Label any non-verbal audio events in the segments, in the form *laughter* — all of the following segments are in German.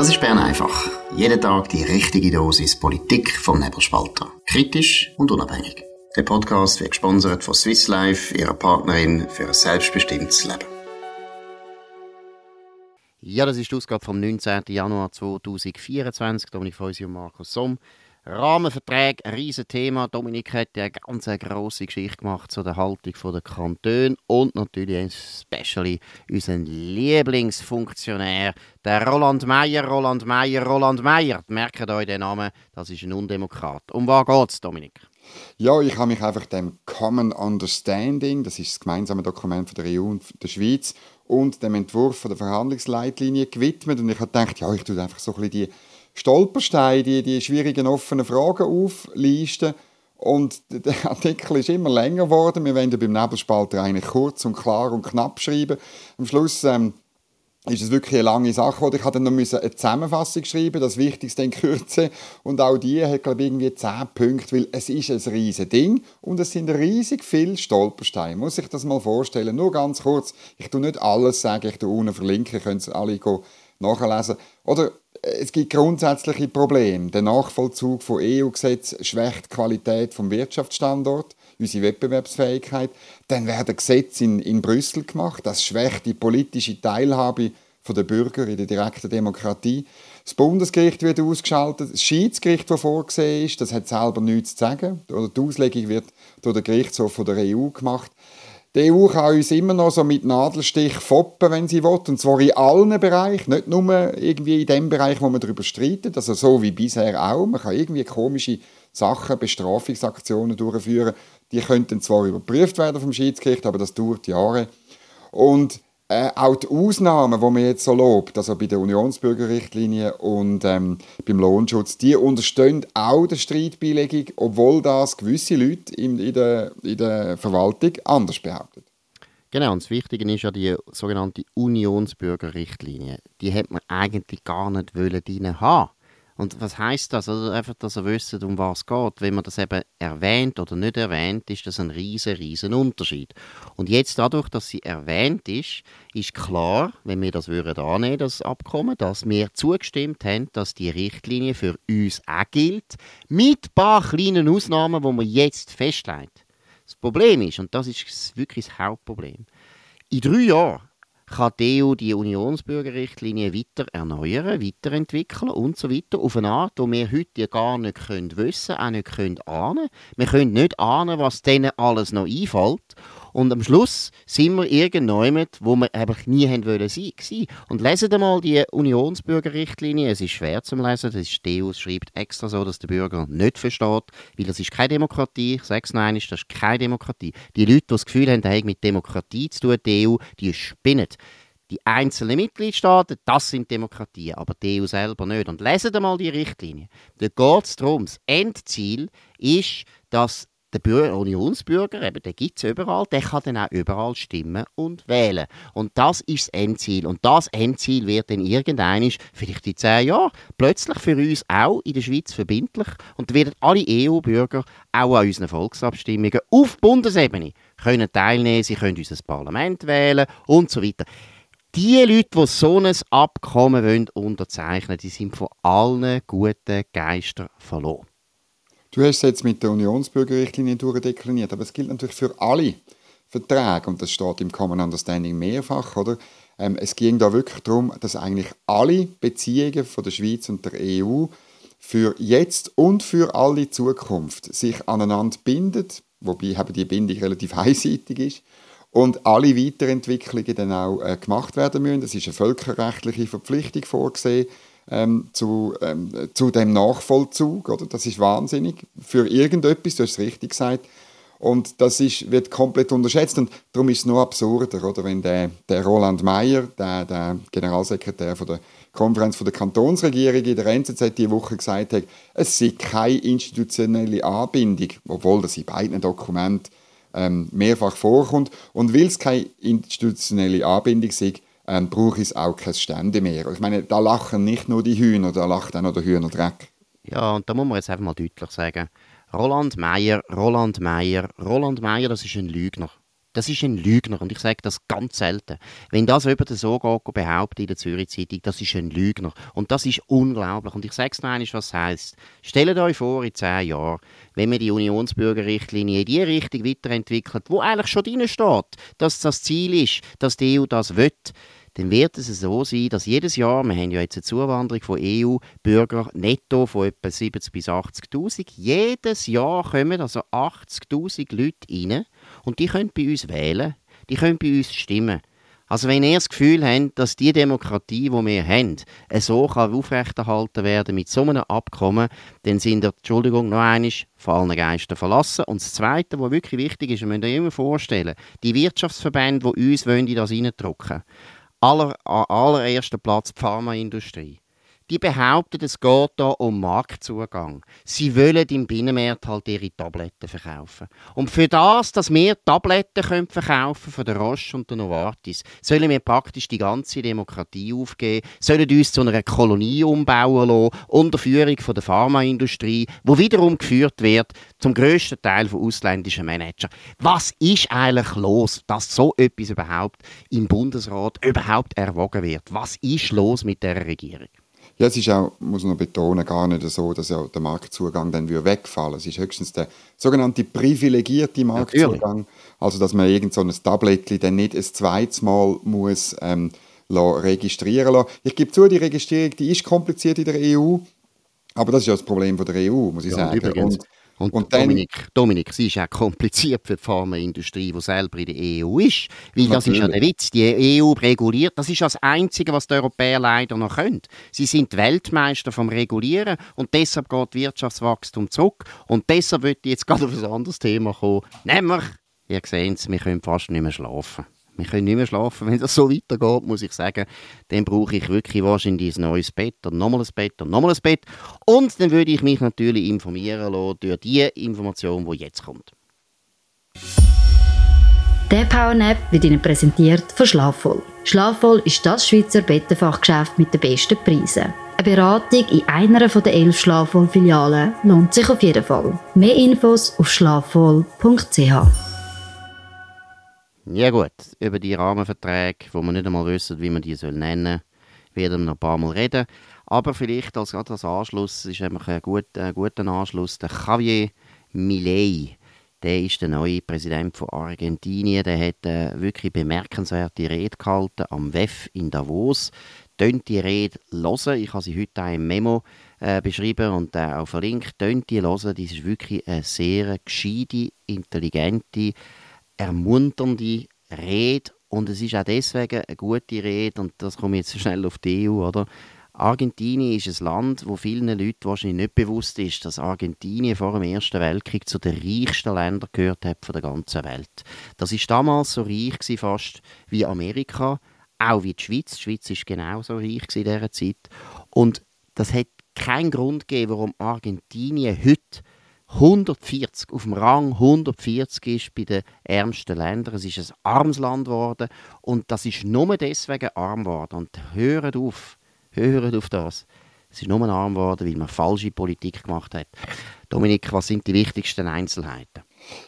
Das ist Bern einfach. Jeden Tag die richtige Dosis Politik vom Nebelspalter. Kritisch und unabhängig. Der Podcast wird gesponsert von Swiss Life, ihrer Partnerin für ein selbstbestimmtes Leben. Ja, das ist die Ausgabe vom 19. Januar 2024. Dominik Feusi und Markus Somm. Rahmenverträge, ein riesen Thema. Dominik hat ja eine ganz grosse Geschichte gemacht zu der Haltung der Kantone und natürlich especially unseren Lieblingsfunktionär, der Roland Meyer, Roland Meyer, Roland Meyer. Merkt euch den Namen, das ist ein Undemokrat. Um was geht es, Dominik? Ja, ich habe mich einfach dem Common Understanding, das ist das gemeinsame Dokument von der EU und der Schweiz, und dem Entwurf von der Verhandlungsleitlinie gewidmet. Und ich habe gedacht, ja, ich tue einfach so ein bisschen die Stolpersteine, die, die schwierigen offenen Fragen auflisten. Und der Artikel ist immer länger geworden. Wir wollen beim Nebelspalter eigentlich kurz und klar und knapp schreiben. Am Schluss ähm, ist es wirklich eine lange Sache. Oder ich hatte dann noch eine Zusammenfassung schreiben, das Wichtigste in Kürze. Und auch die hat, glaube ich, irgendwie zehn Punkte, weil es ist ein riesiges Ding und es sind riesig viele Stolpersteine. Muss ich das mal vorstellen? Nur ganz kurz. Ich tue nicht alles sagen, ich tue unten verlinken, können Sie alle nachlesen. Oder es gibt grundsätzliche Probleme. Der Nachvollzug von EU-Gesetzen schwächt die Qualität des Wirtschaftsstandorts, unsere Wettbewerbsfähigkeit. Dann werden Gesetze in, in Brüssel gemacht. Das schwächt die politische Teilhabe der Bürger in der direkten Demokratie. Das Bundesgericht wird ausgeschaltet. Das Schiedsgericht, das vorgesehen ist, das hat selber nichts zu sagen. Oder die Auslegung wird durch den Gerichtshof der EU gemacht. Die EU kann uns immer noch so mit Nadelstich foppen, wenn sie will, und zwar in allen Bereichen, nicht nur irgendwie in dem Bereich, wo man darüber streitet, also so wie bisher auch. Man kann irgendwie komische Sachen, Bestrafungsaktionen durchführen. Die könnten zwar überprüft werden vom Schiedsgericht, aber das dauert Jahre. Und äh, auch die Ausnahmen, die man jetzt so lobt, also bei der Unionsbürgerrichtlinie und ähm, beim Lohnschutz, die unterstehen auch der Streitbeilegung, obwohl das gewisse Leute in, in, der, in der Verwaltung anders behaupten. Genau, und das Wichtige ist ja die sogenannte Unionsbürgerrichtlinie. Die hätte man eigentlich gar nicht drin haben und was heißt das? Also einfach, dass ihr wisst, um was es geht. Wenn man das eben erwähnt oder nicht erwähnt, ist das ein riesen, riesen Unterschied. Und jetzt dadurch, dass sie erwähnt ist, ist klar, wenn wir das würden annehmen, das Abkommen, dass wir zugestimmt haben, dass die Richtlinie für uns auch gilt, mit ein paar kleinen Ausnahmen, die man jetzt festlegt. Das Problem ist, und das ist wirklich das Hauptproblem, in drei Jahren kann die EU die Unionsbürgerrichtlinie weiter erneuern, weiterentwickeln und so weiter, auf eine Art, die wir heute gar nicht können wissen auch nicht können ahnen Wir können nicht ahnen, was denen alles noch einfällt. Und am Schluss sind wir irgendjemand, wo wir einfach nie haben wollen sein. Und lesen mal die Unionsbürgerrichtlinie. Es ist schwer zu lesen. Das ist die EU schreibt extra so, dass der Bürger nicht versteht, weil das ist keine Demokratie. Ich sage es einmal, das ist keine Demokratie. Die Leute, die das Gefühl haben, das mit Demokratie zu tun, die EU, die spinnen. Die einzelnen Mitgliedstaaten, das sind Demokratien, aber die EU selber nicht. Und lesen mal die Richtlinie. Da geht es darum, das Endziel ist, dass der Bürger, Unionsbürger, eben, den gibt es überall, der kann dann auch überall stimmen und wählen. Und das ist das Endziel. Und das Endziel wird dann irgendwann, vielleicht in zehn Jahren, plötzlich für uns auch in der Schweiz verbindlich. Und dann werden alle EU-Bürger auch an unseren Volksabstimmungen auf Bundesebene können teilnehmen, sie können unser Parlament wählen und so weiter. Die Leute, die so ein Abkommen wollen unterzeichnen die sind von allen guten Geistern verloren. Du hast es jetzt mit der Unionsbürgerrichtlinie durchdekliniert, aber es gilt natürlich für alle Verträge und das steht im Common Understanding mehrfach, oder? Ähm, es ging da wirklich darum, dass eigentlich alle Beziehungen von der Schweiz und der EU für jetzt und für alle Zukunft sich aneinander binden, wobei eben die Bindung relativ *laughs* einseitig ist und alle Weiterentwicklungen dann auch äh, gemacht werden müssen. Das ist eine völkerrechtliche Verpflichtung vorgesehen ähm, zu, ähm, zu dem Nachvollzug. Oder? Das ist wahnsinnig für irgendetwas, du hast es richtig gesagt. Und das ist, wird komplett unterschätzt. Und darum ist es noch absurder, oder? wenn der, der Roland Mayer, der, der Generalsekretär von der Konferenz von der Kantonsregierung in der NZZ diese Woche gesagt hat, es sei keine institutionelle Anbindung, obwohl das in beiden Dokumenten ähm, mehrfach vorkommt. Und weil es keine institutionelle Anbindung sei, ähm, brauche ich auch kein Stände mehr. Ich meine, da lachen nicht nur die Hühner, da lacht auch noch der Hühnerdreck. Ja, und da muss man jetzt einfach mal deutlich sagen, Roland Meyer, Roland Meyer, Roland Meyer, das ist ein Lügner. Das ist ein Lügner und ich sage das ganz selten. Wenn das jemand so behauptet in der Zürich Zeitung, das ist ein Lügner und das ist unglaublich. Und ich sage es noch einmal, was es heisst. Stellt euch vor, in zehn Jahren, wenn wir die Unionsbürgerrichtlinie in die Richtung weiterentwickelt, wo eigentlich schon drin steht, dass das Ziel ist, dass die EU das will, dann wird es so sein, dass jedes Jahr, wir haben ja jetzt eine Zuwanderung von EU-Bürgern netto von etwa 70.000 bis 80'000, jedes Jahr kommen also 80'000 Leute rein und die können bei uns wählen, die können bei uns stimmen. Also wenn ihr das Gefühl habt, dass die Demokratie, die wir haben, so kann aufrechterhalten werden mit so einem Abkommen, dann sind ihr, Entschuldigung, noch einmal von allen Geistern verlassen. Und das Zweite, was wirklich wichtig ist, ihr müsst euch immer vorstellen, die Wirtschaftsverbände, die uns in das reindrücken wollen, aller, an allererster Platz die Pharmaindustrie. Die behaupten, es geht hier um Marktzugang. Sie wollen im Binnenmarkt halt ihre Tabletten verkaufen. Und für das, dass wir Tabletten können verkaufen von der Roche und der Novartis, sollen wir praktisch die ganze Demokratie aufgeben, sollen uns zu einer Kolonie umbauen lassen, unter Führung von der Pharmaindustrie, wo wiederum geführt wird zum grössten Teil von ausländischen Managern. Was ist eigentlich los, dass so etwas überhaupt im Bundesrat überhaupt erwogen wird? Was ist los mit der Regierung? Ja, es ist auch, muss man betonen, gar nicht so, dass ja der Marktzugang dann wegfallen würde. Es ist höchstens der sogenannte privilegierte Marktzugang. Natürlich. Also, dass man irgend so ein Tablettchen dann nicht ein zweites Mal muss, ähm, registrieren lassen. Ich gebe zu, die Registrierung die ist kompliziert in der EU, aber das ist ja das Problem von der EU, muss ich ja, sagen. Übrigens, und und, und Dominik, Dominik, es ist auch kompliziert für die Pharmaindustrie, die selber in der EU ist. Weil das ist ja der Witz. Die EU reguliert, das ist das Einzige, was die Europäer leider noch können. Sie sind Weltmeister vom Regulieren und deshalb geht Wirtschaftswachstum zurück. Und deshalb würde ich jetzt gerade auf ein anderes Thema kommen. Nämlich, ihr seht es, wir können fast nicht mehr schlafen wir können nicht mehr schlafen. *laughs* Wenn das so weitergeht, muss ich sagen, dann brauche ich wirklich wahrscheinlich ein neues Bett und nochmal ein Bett und nochmal ein Bett. Und dann würde ich mich natürlich informieren lassen durch die Information, die jetzt kommt. Der Powernap wird Ihnen präsentiert von Schlafvoll. Schlafvoll ist das Schweizer Bettenfachgeschäft mit den besten Preisen. Eine Beratung in einer der elf Schlafvoll-Filialen lohnt sich auf jeden Fall. Mehr Infos auf schlafvoll.ch. Ja gut, über die Rahmenverträge, wo wir nicht einmal wissen, wie man die soll nennen soll, werden wir noch ein paar Mal reden. Aber vielleicht als, gerade als Anschluss, ist einfach ein guter, ein guter Anschluss, der Javier Milei. Der ist der neue Präsident von Argentinien. Der hat eine wirklich bemerkenswerte Rede gehalten am WEF in Davos. Tönt die Rede hören. Ich habe sie heute auch im Memo äh, beschrieben und äh, auch verlinkt. Tönt die hören. Das ist wirklich eine sehr gescheite, intelligente, ermunternde Rede und es ist auch deswegen eine gute Rede und das komme jetzt schnell auf die EU, oder? Argentinien ist ein Land, wo vielen Leuten wahrscheinlich nicht bewusst ist, dass Argentinien vor dem Ersten Weltkrieg zu den reichsten Ländern gehört hat von der ganzen Welt. Das ist damals so reich gewesen, fast wie Amerika, auch wie die Schweiz. Die Schweiz ist genauso reich in dieser Zeit und das hat keinen Grund gegeben, warum Argentinien heute 140, auf dem Rang 140 ist bei den ärmsten Ländern. Es ist ein armes Land geworden und das ist nur deswegen arm geworden. Und hört auf, hört auf das. Es ist nur arm geworden, weil man falsche Politik gemacht hat. Dominik, was sind die wichtigsten Einzelheiten?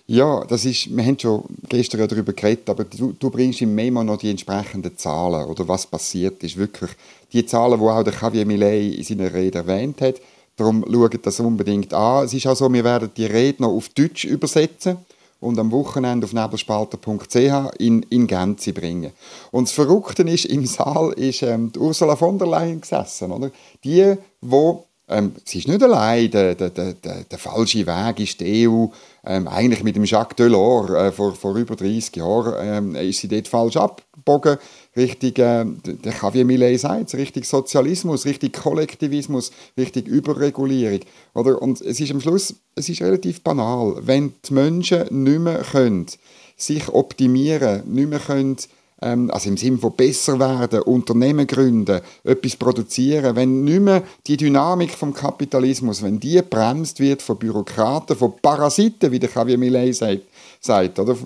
Ja, das ist, wir haben schon gestern darüber geredet, aber du, du bringst im Memo noch die entsprechenden Zahlen oder was passiert ist. Wirklich die Zahlen, die auch der Javier Milei in seiner Rede erwähnt hat, Darum schaut das unbedingt an. Es ist auch so, wir werden die Rede noch auf Deutsch übersetzen und am Wochenende auf nebelspalter.ch in, in Gänze bringen. Und das Verrückte ist, im Saal ist ähm, Ursula von der Leyen gesessen. Oder? Die, wo ähm, sie ist nicht allein, der, der, der, der, falsche Weg ist die EU. Ähm, eigentlich mit dem Jacques Delors äh, vor, vor über 30 Jahren ähm, ist sie dort falsch abgebogen. Richtig, äh, der Javier Millet sagt richtig Sozialismus, richtig Kollektivismus, richtig Überregulierung. Oder? Und es ist am Schluss, es ist relativ banal. Wenn die Menschen nicht mehr können, sich optimieren, nicht mehr können, also im Sinne von besser werden, Unternehmen gründen, etwas produzieren, wenn nicht mehr die Dynamik vom Kapitalismus, wenn die bremst wird von Bürokraten, von Parasiten, wie der Javier Millet sagt, sagt oder?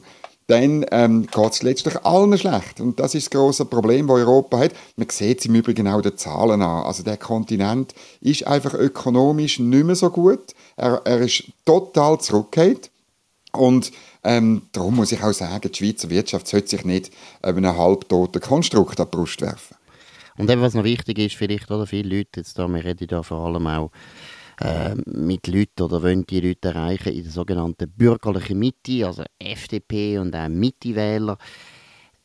dann ähm, geht es letztlich allen schlecht. Und das ist das große Problem, das Europa hat. Man sieht es im Übrigen auch den Zahlen an. Also der Kontinent ist einfach ökonomisch nicht mehr so gut. Er, er ist total zurückgehend. Und ähm, darum muss ich auch sagen, die Schweizer Wirtschaft sollte sich nicht einem halbtoten Konstrukt an die Brust werfen. Und eben, was noch wichtig ist, vielleicht, oder viele Leute, jetzt da, wir reden da vor allem auch äh, mit Leuten oder wollen die Leute erreichen in der sogenannten bürgerlichen Mitte, also FDP und auch Mitte-Wähler.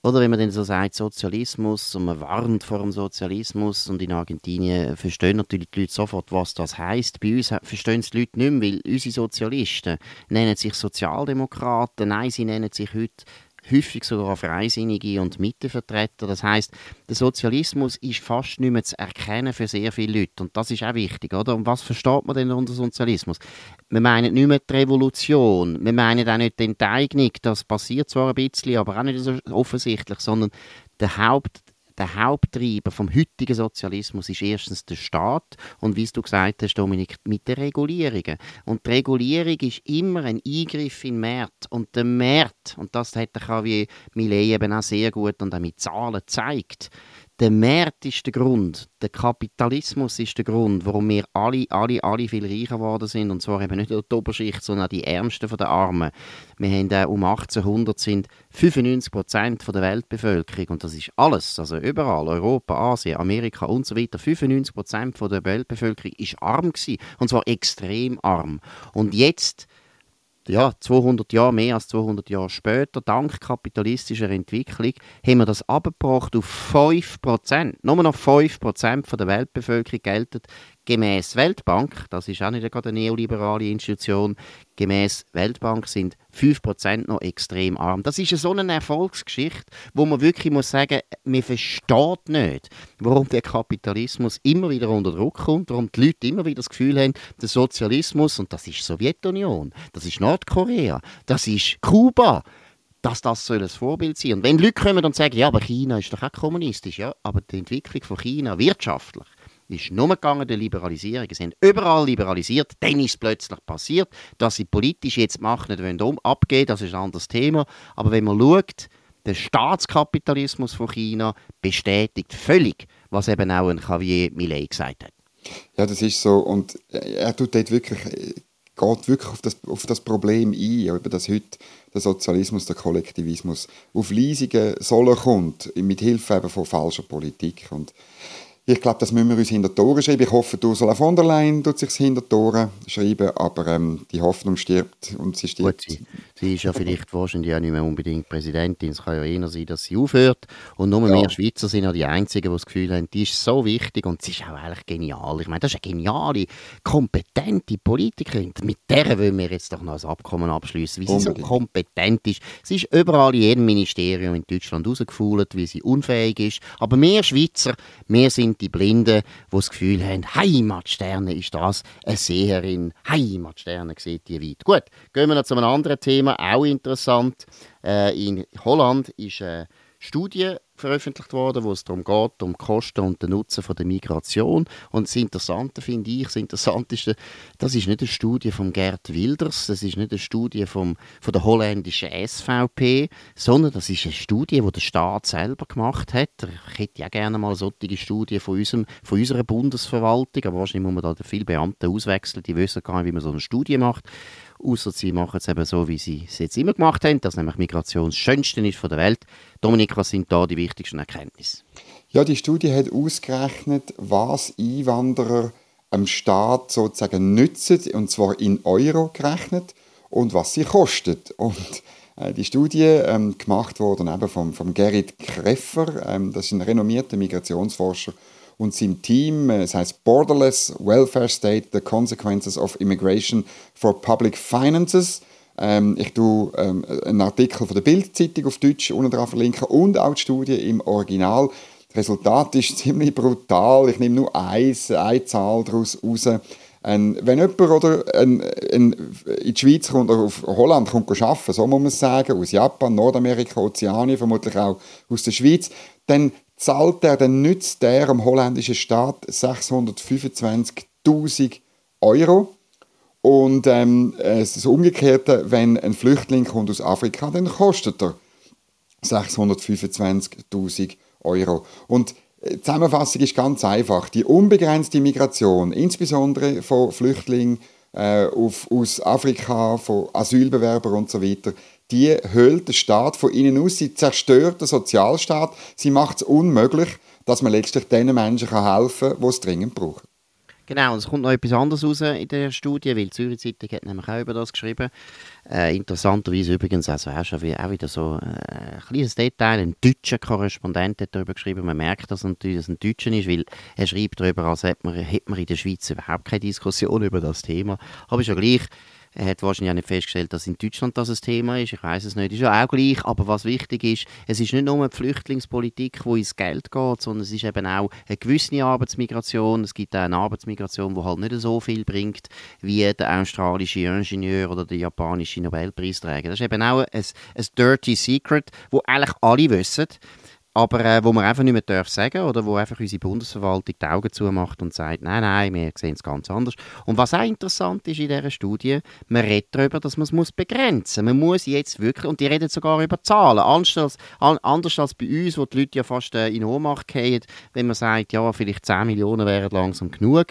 Oder wenn man dann so sagt, Sozialismus und man warnt vor dem Sozialismus und in Argentinien verstehen natürlich die Leute sofort, was das heißt. Bei uns verstehen es die Leute nicht mehr, weil unsere Sozialisten nennen sich Sozialdemokraten, nein, sie nennen sich heute häufig sogar Freisinnige und Mittevertreter. Das heißt, der Sozialismus ist fast nicht mehr zu erkennen für sehr viele Leute. Und das ist auch wichtig, oder? Und was versteht man denn unter Sozialismus? Wir meinen nicht mehr die Revolution, wir meinen auch nicht die Enteignung, das passiert zwar ein bisschen, aber auch nicht so offensichtlich, sondern der Haupt, der Haupttreiber vom heutigen Sozialismus ist erstens der Staat und wie du gesagt hast, Dominik, mit den Regulierungen. Und die Regulierung ist immer ein Eingriff in den Markt. Und der Markt, und das hat der KW Millet eben auch sehr gut und auch mit Zahlen gezeigt, der Markt ist der Grund, der Kapitalismus ist der Grund, warum wir alle, alle, alle viel reicher geworden sind. Und zwar eben nicht nur die Oberschicht, sondern auch die Ärmsten von den Armen. Wir haben äh, um 1800 sind 95 Prozent der Weltbevölkerung und das ist alles, also überall, Europa, Asien, Amerika und so weiter. 95 Prozent der Weltbevölkerung ist arm gewesen, und zwar extrem arm. Und jetzt ja, 200 Jahre, mehr als 200 Jahre später, dank kapitalistischer Entwicklung, haben wir das abgebracht auf 5%. Nur noch 5% der Weltbevölkerung gelten gemäß Weltbank, das ist auch nicht gerade eine neoliberale Institution, gemäß Weltbank sind 5% noch extrem arm. Das ist so eine Erfolgsgeschichte, wo man wirklich muss sagen, man versteht nicht, warum der Kapitalismus immer wieder unter Druck kommt, warum die Leute immer wieder das Gefühl haben, der Sozialismus, und das ist Sowjetunion, das ist Nordkorea, das ist Kuba, dass das soll ein Vorbild sein. Und wenn Leute kommen und sagen, ja, aber China ist doch auch kommunistisch, ja, aber die Entwicklung von China wirtschaftlich ist nur gegangen der Liberalisierung. Sie haben überall liberalisiert, dann ist es plötzlich passiert, dass sie politisch jetzt Macht nicht wollen, um abgeben das ist ein anderes Thema. Aber wenn man schaut, der Staatskapitalismus von China bestätigt völlig, was eben auch ein Javier Millet gesagt hat. Ja, das ist so. Und er tut dort wirklich, geht wirklich auf das, auf das Problem ein, über das heute der Sozialismus, der Kollektivismus auf leisige Solle kommt, mit Hilfe von falscher Politik. Und ich glaube, das müssen wir uns hinter die Tore schreiben. Ich hoffe, Ursula von der Leyen tut sich hinter die Tore schreiben, aber ähm, die Hoffnung stirbt und sie stirbt. Gut, sie, sie, ist ja vielleicht wahrscheinlich auch nicht mehr unbedingt Präsidentin. Es kann ja eher sein, dass sie aufhört. Und nur ja. wir Schweizer sind ja die Einzigen, die das Gefühl haben, die ist so wichtig und sie ist auch eigentlich genial. Ich meine, das ist eine geniale, kompetente Politikerin. Mit der wollen wir jetzt doch noch ein Abkommen abschließen, wie sie so kompetent ist. Sie ist überall in jedem Ministerium in Deutschland rausgefuhlt, wie sie unfähig ist. Aber wir Schweizer, wir sind die Blinden, die das Gefühl haben, Heimatsterne ist das, eine Seherin, Heimatsterne sieht die weit. Gut, gehen wir noch zu einem anderen Thema, auch interessant. Äh, in Holland ist eine Studie veröffentlicht worden, wo es darum geht, um die Kosten und den Nutzen von der Migration. Und das Interessante finde ich, das Interessanteste, das ist nicht eine Studie von Gerd Wilders, das ist nicht eine Studie vom, von der holländischen SVP, sondern das ist eine Studie, die der Staat selber gemacht hat. Ich hätte ja gerne mal solche Studie von, unserem, von unserer Bundesverwaltung, aber wahrscheinlich muss man da viele Beamte auswechseln, die wissen gar nicht, wie man so eine Studie macht. Außer sie machen es eben so, wie sie es jetzt immer gemacht haben, dass nämlich Migration das Schönste ist von der Welt. Dominik, was sind da die wichtigsten Erkenntnisse? Ja, die Studie hat ausgerechnet, was Einwanderer am Staat sozusagen nützen, und zwar in Euro gerechnet, und was sie kostet. Und äh, die Studie ähm, gemacht wurde eben vom, vom Gerrit Kreffer, ähm, das ist ein renommierter Migrationsforscher und seinem Team. Äh, es heißt Borderless Welfare State: The Consequences of Immigration for Public Finances. Ähm, ich tue ähm, einen Artikel von der Bildzeitung auf Deutsch unten drauf verlinken und auch die Studie im Original. Das Resultat ist *laughs* ziemlich brutal. Ich nehme nur eins, eine Zahl daraus raus. Ein, wenn jemand oder ein, ein, in die Schweiz kommt oder auf Holland kommt arbeiten, so muss man sagen, aus Japan, Nordamerika, Ozeanien, vermutlich auch aus der Schweiz, dann zahlt er, dann nützt er am holländischen Staat 625.000 Euro. Und ähm, das Umgekehrte, wenn ein Flüchtling kommt aus Afrika, dann kostet er 625.000 Euro. Und die Zusammenfassung ist ganz einfach. Die unbegrenzte Migration, insbesondere von Flüchtlingen äh, auf, aus Afrika, von Asylbewerbern und so weiter, die höhlt der Staat von innen aus, sie zerstört den Sozialstaat, sie macht es unmöglich, dass man letztlich den Menschen helfen kann, die es dringend brauchen. Genau, und es kommt noch etwas anderes raus in der Studie, weil die Zürich Zeitung hat nämlich auch über das geschrieben. Äh, interessanterweise übrigens, also auch, schon wie, auch wieder so äh, ein kleines Detail, ein deutscher Korrespondent hat darüber geschrieben, man merkt, dass, natürlich, dass ein Deutscher ist, weil er schreibt darüber, als hätte man, hätte man in der Schweiz überhaupt keine Diskussion über das Thema. Aber ist gleich, er hat wahrscheinlich auch nicht festgestellt, dass in Deutschland das ein Thema ist. Ich weiß es nicht. Ist ja auch gleich. Aber was wichtig ist, es ist nicht nur die Flüchtlingspolitik, wo ins Geld geht, sondern es ist eben auch eine gewisse Arbeitsmigration. Es gibt auch eine Arbeitsmigration, die halt nicht so viel bringt wie der australische Ingenieur oder der japanische Nobelpreisträger. Das ist eben auch ein, ein Dirty Secret, wo eigentlich alle wissen aber äh, wo man einfach nicht mehr darf sagen oder wo einfach unsere Bundesverwaltung die Augen zumacht und sagt, nein, nein, wir sehen es ganz anders. Und was auch interessant ist in dieser Studie, man redet darüber, dass man es muss begrenzen muss. Man muss jetzt wirklich, und die reden sogar über Zahlen, anders als, anders als bei uns, wo die Leute ja fast äh, in Ohnmacht gehen, wenn man sagt, ja, vielleicht 10 Millionen wären langsam genug.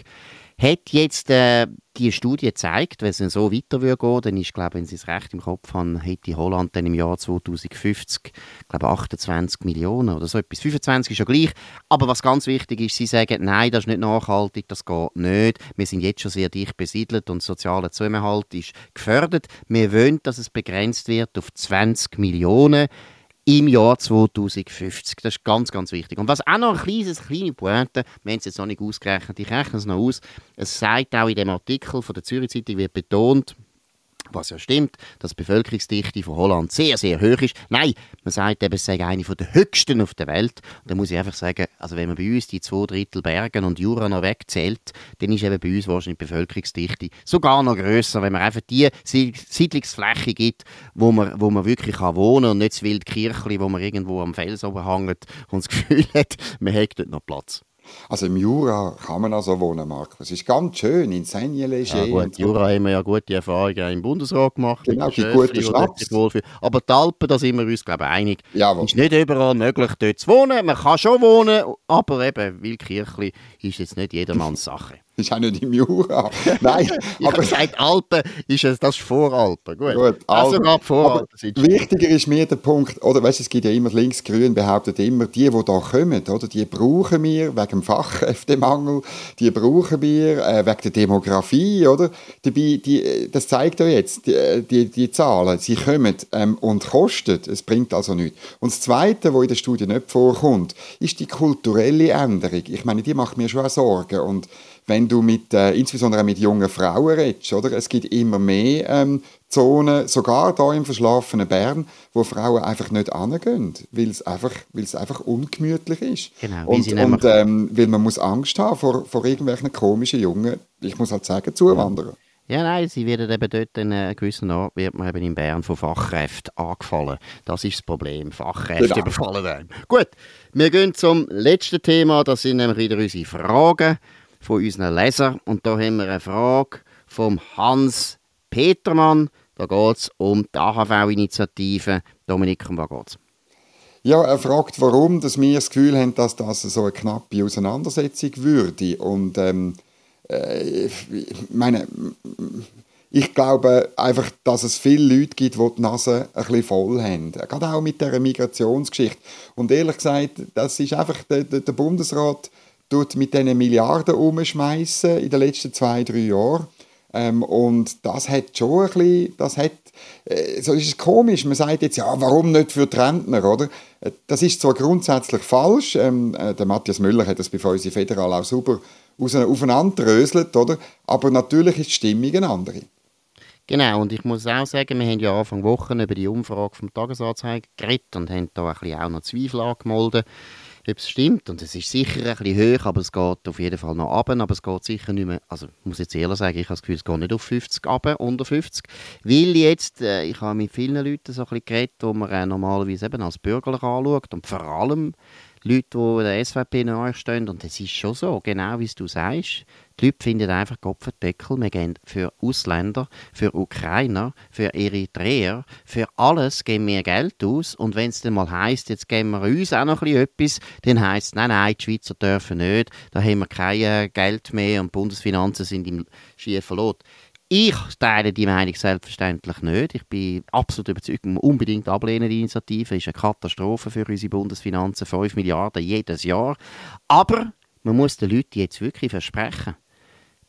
Hat jetzt äh, die Studie gezeigt, wenn es so weiter würde dann ist, glaube wenn Sie es recht im Kopf haben, hätte Holland dann im Jahr 2050, glaube 28 Millionen oder so etwas. 25 ist ja gleich. Aber was ganz wichtig ist, Sie sagen, nein, das ist nicht nachhaltig, das geht nicht. Wir sind jetzt schon sehr dicht besiedelt und sozialer Zusammenhalt ist gefördert. Wir wollen, dass es begrenzt wird auf 20 Millionen im Jahr 2050. Das ist ganz, ganz wichtig. Und was auch noch ein kleines, kleine Pointe, wir haben es jetzt noch nicht ausgerechnet, ich rechne es noch aus, es sagt auch in dem Artikel von der Zürich Zeitung, wird betont, was ja stimmt, dass die Bevölkerungsdichte von Holland sehr, sehr hoch ist. Nein, man sagt eben, es sei eine der höchsten auf der Welt. Und da muss ich einfach sagen, also wenn man bei uns die zwei Drittel Bergen und Jura noch wegzählt, dann ist eben bei uns wahrscheinlich die Bevölkerungsdichte sogar noch grösser, wenn man einfach die Siedlungsfläche gibt, wo man, wo man wirklich kann wohnen kann und nicht das Wildkirchli, wo man irgendwo am Fels oben hängt und das *laughs* Gefühl hat, man hat dort noch Platz. Also im Jura kann man also wohnen, Markus. Es ist ganz schön, in Seigneleger. Ja gut, so. Jura haben wir ja gute Erfahrungen im Bundesrat gemacht. Genau, die guten Schnaps. Aber die Alpen, da sind wir uns, glaube ich, einig. Jawohl. ist nicht überall möglich, dort zu wohnen. Man kann schon wohnen, aber eben, Wildkirchli ist jetzt nicht jedermanns Sache ist auch nicht im Jura. *laughs* Nein, ich aber seit Alpen ist es das ist Voralpen. Gut, Gut also Alpen. Voralpen wichtiger ist mir der Punkt, oder weißt, es gibt ja immer links-grün behauptet immer, die, die da kommen, oder, die brauchen wir wegen dem Fachkräftemangel, *laughs* die brauchen wir äh, wegen der Demografie, oder? Dabei, die, das zeigt ja jetzt die, die, die Zahlen, sie kommen ähm, und kosten, es bringt also nichts. Und das Zweite, was in der Studie nicht vorkommt, ist die kulturelle Änderung. Ich meine, die macht mir schon auch Sorgen und wenn du mit, äh, insbesondere mit jungen Frauen redest, oder? Es gibt immer mehr ähm, Zonen, sogar hier im verschlafenen Bern, wo Frauen einfach nicht angehen, weil es einfach, einfach ungemütlich ist. Genau, und, und ähm, weil man muss Angst haben vor, vor irgendwelchen komischen Jungen, ich muss halt sagen, Zuwanderer. Ja, nein, sie werden eben dort in einem gewissen Ort, wird man eben in Bern von Fachkräften angefallen. Das ist das Problem. Fachkräfte genau. überfallen einem. Gut, wir gehen zum letzten Thema. Das sind nämlich wieder unsere Fragen von unseren Lesern. Und da haben wir eine Frage vom Hans Petermann. Da geht es um die AHV-Initiative. Dominik, um was geht? Ja, er fragt, warum dass wir das Gefühl haben, dass das so eine knappe Auseinandersetzung würde. Und ähm, äh, meine, ich glaube einfach, dass es viele Leute gibt, die die Nase ein bisschen voll haben. Gerade auch mit dieser Migrationsgeschichte. Und ehrlich gesagt, das ist einfach der, der, der Bundesrat tut mit diesen Milliarden umschmeißen in den letzten zwei, drei Jahren. Ähm, und das hat schon ein bisschen, das hat, äh, so ist es komisch, man sagt jetzt, ja, warum nicht für die Rentner, oder? Äh, das ist zwar grundsätzlich falsch, ähm, äh, der Matthias Müller hat das bei uns in Federal auch super aufeinanderdröselt, oder? Aber natürlich ist die Stimmung eine andere. Genau, und ich muss auch sagen, wir haben ja Anfang Wochen über die Umfrage vom Tagesanzeiger geredet und haben da ein bisschen auch noch Zweifel angemeldet ob es stimmt. Und es ist sicher ein bisschen hoch, aber es geht auf jeden Fall noch ab. Aber es geht sicher nicht mehr, also ich muss jetzt ehrlich sagen, ich habe das Gefühl, es geht nicht auf 50 ab, unter 50. Weil jetzt, äh, ich habe mit vielen Leuten so ein bisschen geredet, die man äh, normalerweise eben als bürgerlich anschaut und vor allem Leute, die der SVP nachstehen. Und es ist schon so, genau wie du sagst. Die Leute finden einfach Kopfendeckel. Wir gehen für Ausländer, für Ukrainer, für Eritreer, für alles geben wir Geld aus. Und wenn es dann mal heisst, jetzt geben wir uns auch noch etwas, dann heisst es, nein, nein, die Schweizer dürfen nicht. Da haben wir kein Geld mehr und die Bundesfinanzen sind im schiefen Lot. Ich teile die Meinung selbstverständlich nicht. Ich bin absolut überzeugt, man unbedingt ablehnen die Initiative. Ist eine Katastrophe für unsere Bundesfinanzen, 5 Milliarden jedes Jahr. Aber man muss den Leuten jetzt wirklich versprechen,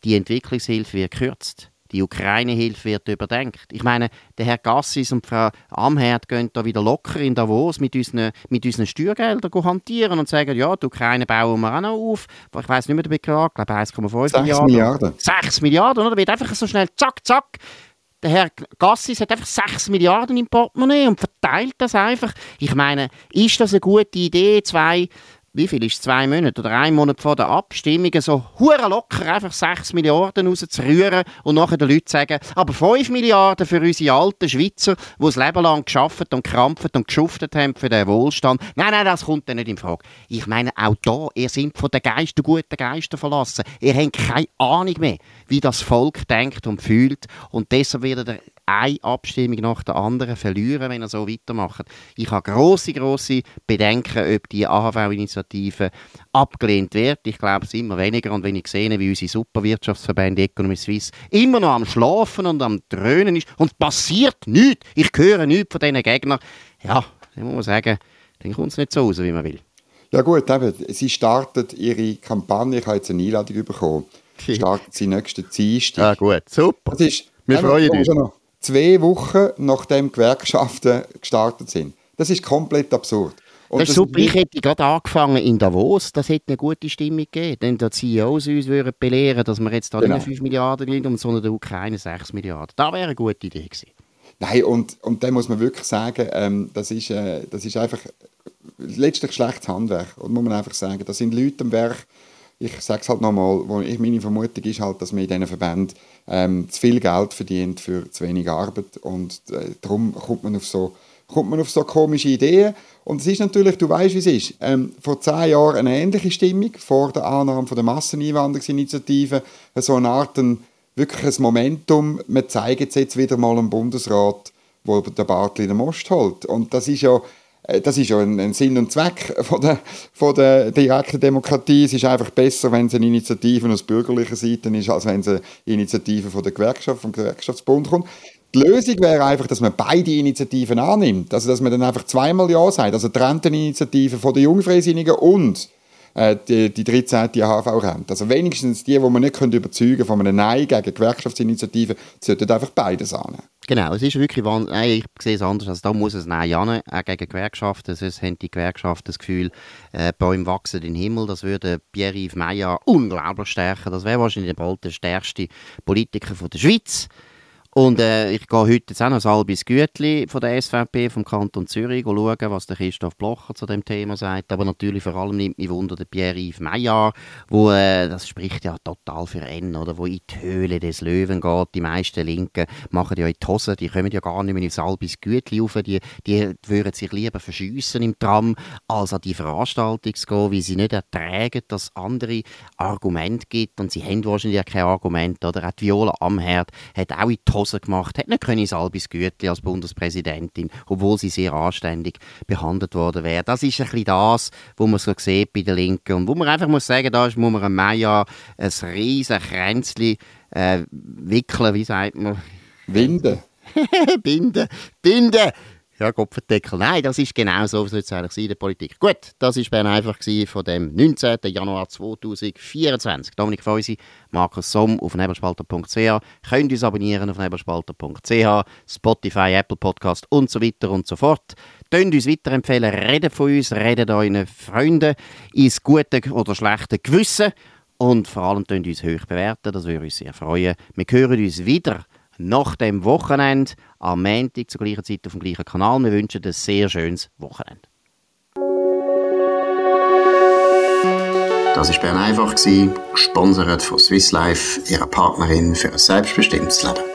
die Entwicklungshilfe wird gekürzt die Ukraine-Hilfe wird überdenkt. Ich meine, der Herr Gassis und Frau Amherd gehen da wieder locker in Davos mit unseren, mit unseren Steuergeldern hantieren und sagen, ja, die Ukraine bauen wir auch noch auf. Ich weiß nicht mehr den Betrag, ich glaube 1,5 Milliarden. Milliarden. 6 Milliarden, oder? Wird einfach so schnell zack, zack. Der Herr Gassis hat einfach 6 Milliarden im Portemonnaie und verteilt das einfach. Ich meine, ist das eine gute Idee, zwei wie viel ist zwei Monate oder ein Monat vor der Abstimmung, so hure locker einfach 6 Milliarden rauszurühren und nachher den Leuten sagen, aber 5 Milliarden für unsere alten Schweizer, die das Leben lang geschafft und krampft und geschuftet haben für den Wohlstand. Nein, nein, das kommt dann nicht in Frage. Ich meine, auch da, ihr seid von den Geistern, guten Geistern verlassen. Ihr habt keine Ahnung mehr, wie das Volk denkt und fühlt und deshalb wird ihr eine Abstimmung nach der anderen verlieren, wenn er so weitermacht. Ich habe große, große Bedenken, ob die AHV-Initiative abgelehnt wird. Ich glaube es immer weniger und wenn ich sehe, wie unsere Superwirtschaftsverbände Economy Suisse immer noch am Schlafen und am Dröhnen ist und passiert nichts, ich höre nichts von diesen Gegnern, ja, dann muss man sagen, dann kommt es nicht so raus, wie man will. Ja gut, eben, sie startet ihre Kampagne, ich habe jetzt eine Einladung bekommen, *laughs* startet sie nächsten Dienstag. Ja gut, super. Das ist, Wir freuen uns zwei Wochen nachdem Gewerkschaften gestartet sind. Das ist komplett absurd. Und das ist super. Ich hätte gerade angefangen in Davos. Das hätte eine gute Stimmung gegeben. Denn die CEOs uns würden belehren, dass wir jetzt da genau. nicht 5 Milliarden geben, sondern der Ukraine 6 Milliarden. Das wäre eine gute Idee gewesen. Nein, und, und dann muss man wirklich sagen, ähm, das, ist, äh, das ist einfach letztlich schlechtes Handwerk. Und muss man einfach sagen, da sind Leute am Werk, ich sage es halt nochmal, meine Vermutung ist halt, dass man in diesen Verbänden ähm, zu viel Geld verdient für zu wenig Arbeit und äh, darum kommt man auf so kommt man auf so komische Ideen. Und es ist natürlich, du weißt, wie es ist, ähm, vor zehn Jahren eine ähnliche Stimmung, vor der Annahme der Masseneinwanderungsinitiative, so eine Art, ein, wirklich ein Momentum, wir zeigen es jetzt wieder mal im Bundesrat, wo der Bartli den Most holt. Und das ist ja das ist ja ein, ein, Sinn und Zweck *laughs* von der, von der direkten Demokratie. Es ist einfach besser, wenn es eine Initiative aus bürgerlicher Seite ist, als wenn es eine Initiative von der Gewerkschaft, vom Gewerkschaftsbund kommt. Die Lösung wäre einfach, dass man beide Initiativen annimmt. Also, dass man dann einfach zweimal Ja sagt. Also, die Renteninitiative von der Jungfreisinnigen und äh, die, die 13. AHV-Rente. Also wenigstens die, die man nicht überzeugen können von einem Nein gegen Gewerkschaftsinitiativen, sollten einfach beides annehmen. Genau, es ist wirklich Nein, ich sehe es anders. Also da muss es Nein an, auch gegen Gewerkschaften. Sonst haben die Gewerkschaften das Gefühl, äh, Bäume wachsen den Himmel. Das würde Pierre-Yves Meyer unglaublich stärken. Das wäre wahrscheinlich bald der stärkste Politiker von der Schweiz. Und äh, ich gehe heute jetzt auch noch Albis Gütli von der SVP vom Kanton Zürich schauen, was der Christoph Blocher zu dem Thema sagt. Aber natürlich vor allem nimmt mich Wunder der Pierre-Yves Meyer, wo, äh, das spricht ja total für ihn, oder, wo in die Höhle des Löwen geht. Die meisten Linken machen ja in die Hose, die kommen ja gar nicht mehr ins Albis Gütli rauf, die, die würden sich lieber verschiessen im Tram, als an die Veranstaltung zu gehen, weil sie nicht ertragen, dass es andere Argumente gibt. Und sie haben wahrscheinlich ja kein Argument, oder? Auch die Viola Amherd hat auch in die Hose gemacht, hat nicht können Albis Gütli als Bundespräsidentin, obwohl sie sehr anständig behandelt worden wäre. Das ist ein bisschen das, was man so sieht bei den Linken und wo man einfach muss sagen, da muss man einem Maya ein riesen Kränzchen äh, wickeln, wie sagt man? Winden. *laughs* binden, binden. Ja, Kopfendeckel. Nein, das ist genau so, was es eigentlich in der Politik. Gut, das war Bern einfach von dem 19. Januar 2024. Dominik Feusi, Markus Somm auf nebelspalter.ch. Könnt uns abonnieren auf nebelspalter.ch, Spotify, Apple Podcast und so weiter und so fort. Könnt uns weiterempfehlen, redet von uns, redet euren Freunden ins gute oder schlechte Gewissen und vor allem könnt uns hoch bewerten, das würde uns sehr freuen. Wir hören uns wieder nach dem Wochenende am Montag zur gleichen Zeit auf dem gleichen Kanal. Wir wünschen ein sehr schönes Wochenende. Das war Bern einfach, gesponsert von Swiss Life, ihrer Partnerin für ein selbstbestimmtes Leben.